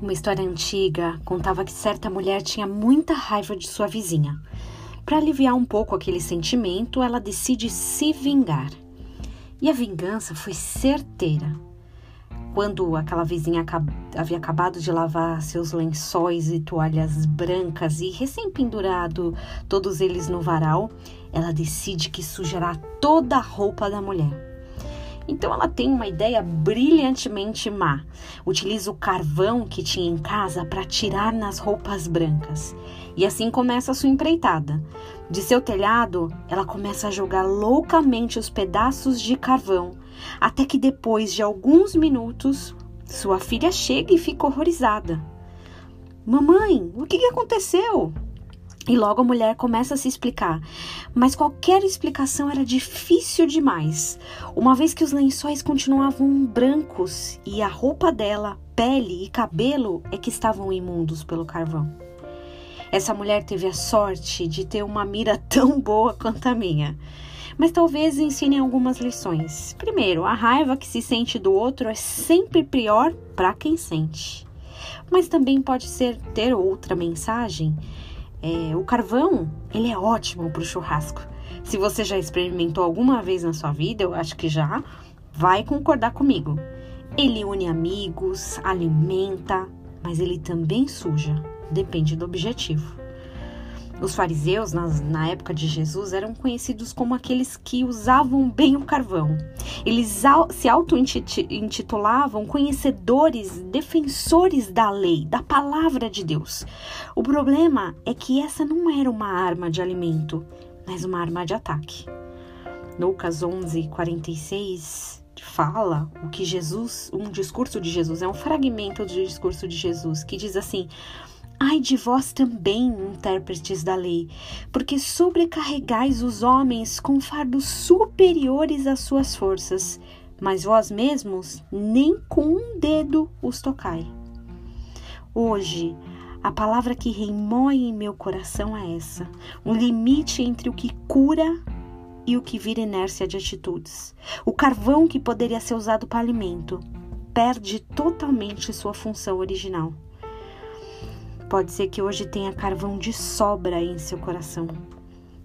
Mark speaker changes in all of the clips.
Speaker 1: Uma história antiga contava que certa mulher tinha muita raiva de sua vizinha. Para aliviar um pouco aquele sentimento, ela decide se vingar. E a vingança foi certeira. Quando aquela vizinha havia acabado de lavar seus lençóis e toalhas brancas e recém-pendurado todos eles no varal, ela decide que sujará toda a roupa da mulher. Então ela tem uma ideia brilhantemente má. Utiliza o carvão que tinha em casa para tirar nas roupas brancas. E assim começa a sua empreitada. De seu telhado, ela começa a jogar loucamente os pedaços de carvão, até que depois de alguns minutos, sua filha chega e fica horrorizada. Mamãe, o que aconteceu? E logo a mulher começa a se explicar, mas qualquer explicação era difícil demais, uma vez que os lençóis continuavam brancos e a roupa dela, pele e cabelo é que estavam imundos pelo carvão. Essa mulher teve a sorte de ter uma mira tão boa quanto a minha. Mas talvez ensine algumas lições. Primeiro, a raiva que se sente do outro é sempre pior para quem sente. Mas também pode ser ter outra mensagem é, o carvão, ele é ótimo para o churrasco. Se você já experimentou alguma vez na sua vida, eu acho que já, vai concordar comigo. Ele une amigos, alimenta, mas ele também suja. Depende do objetivo. Os fariseus, na, na, época de Jesus, eram conhecidos como aqueles que usavam bem o carvão. Eles se auto-intitulavam conhecedores, defensores da lei, da palavra de Deus. O problema é que essa não era uma arma de alimento, mas uma arma de ataque. Lucas 11, 46 fala o que Jesus, um discurso de Jesus, é um fragmento do discurso de Jesus que diz assim: Ai de vós também, intérpretes da lei, porque sobrecarregais os homens com fardos superiores às suas forças, mas vós mesmos nem com um dedo os tocai. Hoje, a palavra que remoe em meu coração é essa: um limite entre o que cura e o que vira inércia de atitudes. O carvão que poderia ser usado para alimento perde totalmente sua função original. Pode ser que hoje tenha carvão de sobra em seu coração.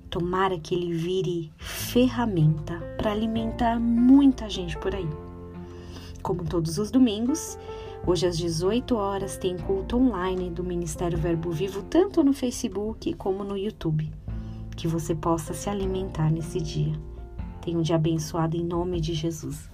Speaker 1: Tomara que ele vire ferramenta para alimentar muita gente por aí. Como todos os domingos, hoje às 18 horas tem culto online do Ministério Verbo Vivo, tanto no Facebook como no YouTube. Que você possa se alimentar nesse dia. Tenha um dia abençoado em nome de Jesus.